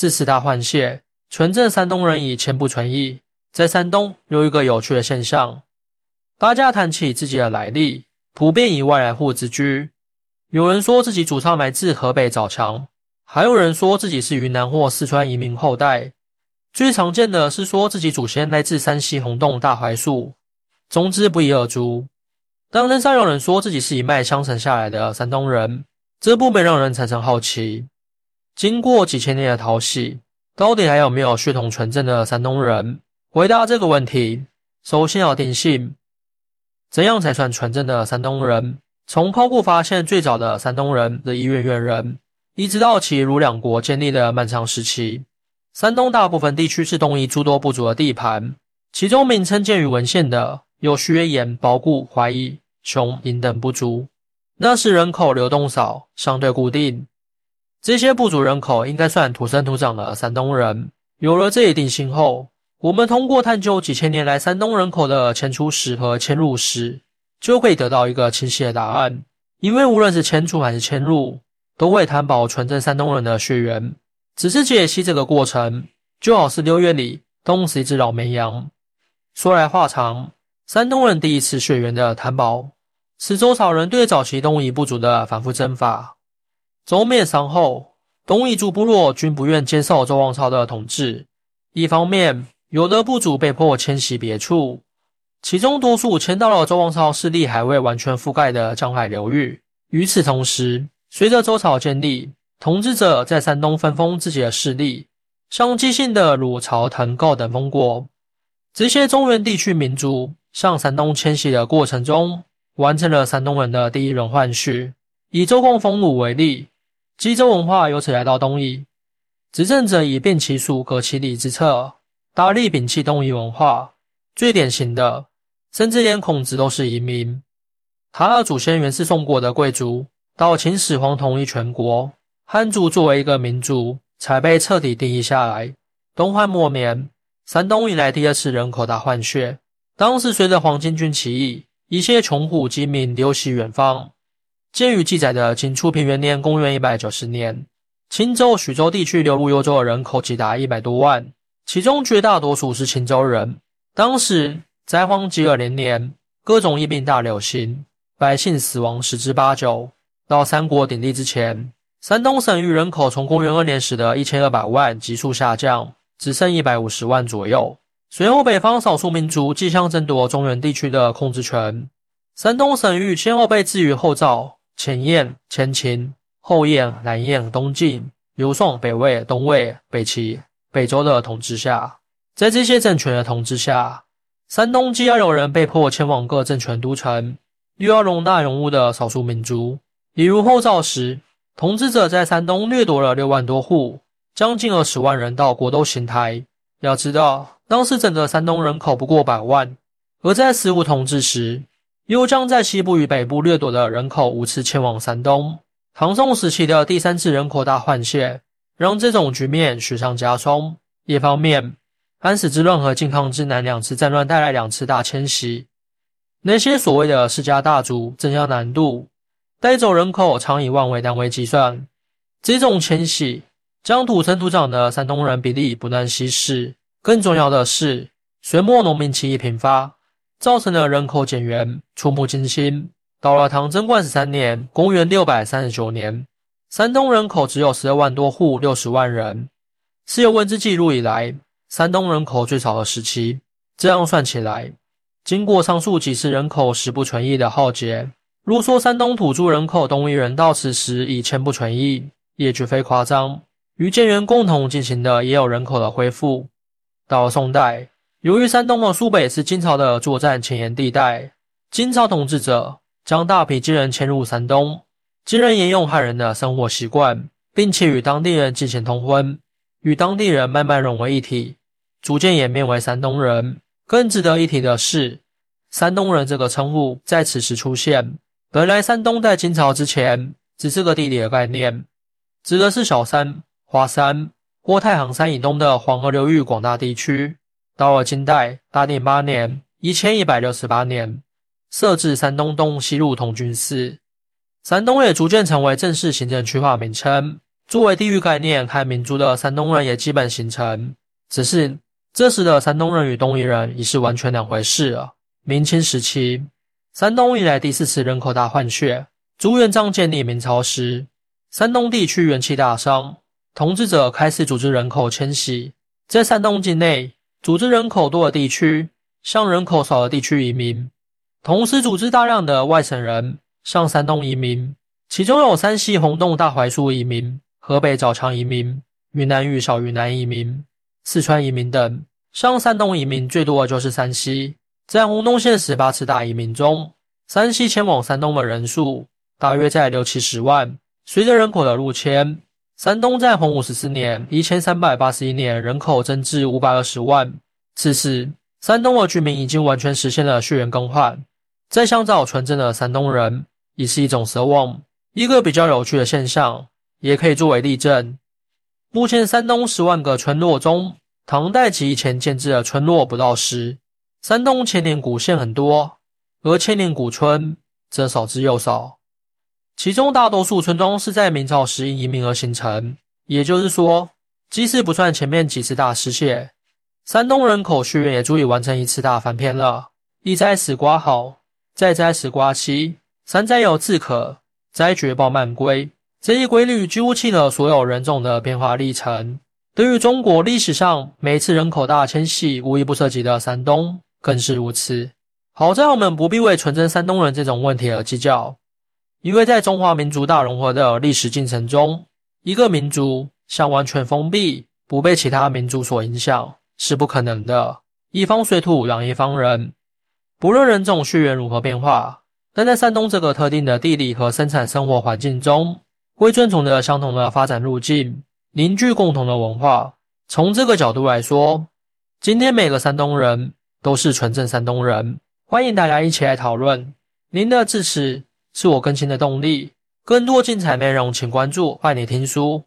四次大换血，纯正山东人已千不存异。在山东有一个有趣的现象，大家谈起自己的来历，普遍以外来户自居。有人说自己祖上来自河北枣强，还有人说自己是云南或四川移民后代。最常见的是说自己祖先来自山西洪洞大槐树。总之不一而足。当真上有人说自己是一脉相承下来的山东人，这不免让人产生好奇。经过几千年的淘洗，到底还有没有血统纯正的山东人？回答这个问题，首先要定性，怎样才算纯正的山东人？从考古发现最早的山东人的医院院人，一直到其如两国建立的漫长时期，山东大部分地区是东夷诸多部族的地盘，其中名称见于文献的有薛延、包固、怀疑、熊、尹等部族。那时人口流动少，相对固定。这些部族人口应该算土生土长的山东人。有了这一定性后，我们通过探究几千年来山东人口的迁出史和迁入史，就可以得到一个清晰的答案。因为无论是迁出还是迁入，都会担保纯正山东人的血缘。只是解析这个过程，就好似六月里冻死一只老绵羊。说来话长，山东人第一次血缘的担保，是周朝人对早期东夷部族的反复征伐。周灭商后，东夷诸部落均不愿接受周王朝的统治。一方面，有的部族被迫迁徙别处，其中多数迁到了周王朝势力还未完全覆盖的江海流域。与此同时，随着周朝建立，统治者在山东分封自己的势力，像姬姓的鲁、曹、滕、告等封国。这些中原地区民族向山东迁徙的过程中，完成了山东人的第一轮换血。以周公封鲁为例。冀州文化由此来到东夷，执政者以变其属、革其礼之策，大力摒弃东夷文化。最典型的，甚至连孔子都是移民。他的祖先原是宋国的贵族，到秦始皇统一全国，汉族作为一个民族才被彻底定义下来。东汉末年，山东迎来第二次人口大换血，当时随着黄巾军起义，一些穷苦饥民流徙远方。鉴于记载的秦初平元年（公元一百九十年），青州、徐州地区流入幽州的人口即达一百多万，其中绝大多数是青州人。当时灾荒饥饿连年，各种疫病大流行，百姓死亡十之八九。到三国鼎立之前，山东省域人口从公元二年时的一千二百万急速下降，只剩一百五十万左右。随后，北方少数民族继相争夺中原地区的控制权，山东省域先后被置于后赵。前燕、前秦、后燕、南燕、东晋、刘宋、北魏、东魏、北齐、北周的统治下，在这些政权的统治下，山东既要有人被迫前往各政权都城，又要容纳勇武的少数民族。比如后赵时，统治者在山东掠夺了六万多户，将近二十万人到国都邢台。要知道，当时整个山东人口不过百万，而在十五统治时。又将在西部与北部掠夺的人口五次迁往山东。唐宋时期的第三次人口大换血，让这种局面雪上加霜。一方面，安史之乱和靖康之难两次战乱带来两次大迁徙，那些所谓的世家大族增加难度，带走人口常以万为单位计算。这种迁徙将土生土长的山东人比例不断稀释。更重要的是，隋末农民起义频发。造成了人口减员，触目惊心。到了唐贞观十三年（公元六百三十九年），山东人口只有十二万多户，六十万人，是有文字记录以来山东人口最少的时期。这样算起来，经过上述几次人口十不存一的浩劫，如说山东土著人口东夷人到此时已千不存一，也绝非夸张。与建元共同进行的也有人口的恢复。到了宋代。由于山东的苏北是金朝的作战前沿地带，金朝统治者将大批金人迁入山东，金人沿用汉人的生活习惯，并且与当地人进行通婚，与当地人慢慢融为一体，逐渐演变为山东人。更值得一提的是，山东人这个称呼在此时出现。本来山东在金朝之前只是个地理的概念，指的是小山、华山或太行山以东的黄河流域广大地区。到了金代，大定八年（一千一百六十八年），设置山东东西路同军司，山东也逐渐成为正式行政区划名称。作为地域概念和民族的山东人也基本形成。只是这时的山东人与东夷人已是完全两回事了。明清时期，山东迎来第四次人口大换血。朱元璋建立明朝时，山东地区元气大伤，统治者开始组织人口迁徙，在山东境内组织人口多的地区向人口少的地区移民，同时组织大量的外省人向山东移民，其中有山西洪洞大槐树移民、河北枣强移民、云南玉小云南移民、四川移民等。向山东移民最多的就是山西，在洪洞县十八次大移民中，山西迁往山东的人数。大约在六七十万。随着人口的入迁，山东在洪武十四年（一千三百八十一年）人口增至五百二十万。此时，山东的居民已经完全实现了血缘更换。在乡找纯正的山东人，已是一种奢望。一个比较有趣的现象，也可以作为例证。目前，山东十万个村落中，唐代及以前建制的村落不到十。山东千年古县很多，而千年古村则少之又少。其中大多数村庄是在明朝时因移民而形成，也就是说，即使不算前面几次大失血，山东人口血源也足以完成一次大翻篇了。一灾始瓜好，再灾始瓜期，三摘有自可，摘绝报慢归。这一规律几乎记了所有人种的变化历程。对于中国历史上每一次人口大迁徙无一不涉及的山东，更是如此。好在我们不必为纯真山东人这种问题而计较。因为在中华民族大融合的历史进程中，一个民族想完全封闭、不被其他民族所影响是不可能的。一方水土养一方人，不论人种血缘如何变化，但在山东这个特定的地理和生产生活环境中，会遵从着相同的发展路径，凝聚共同的文化。从这个角度来说，今天每个山东人都是纯正山东人。欢迎大家一起来讨论。您的支持。是我更新的动力。更多精彩内容，请关注“爱你听书”。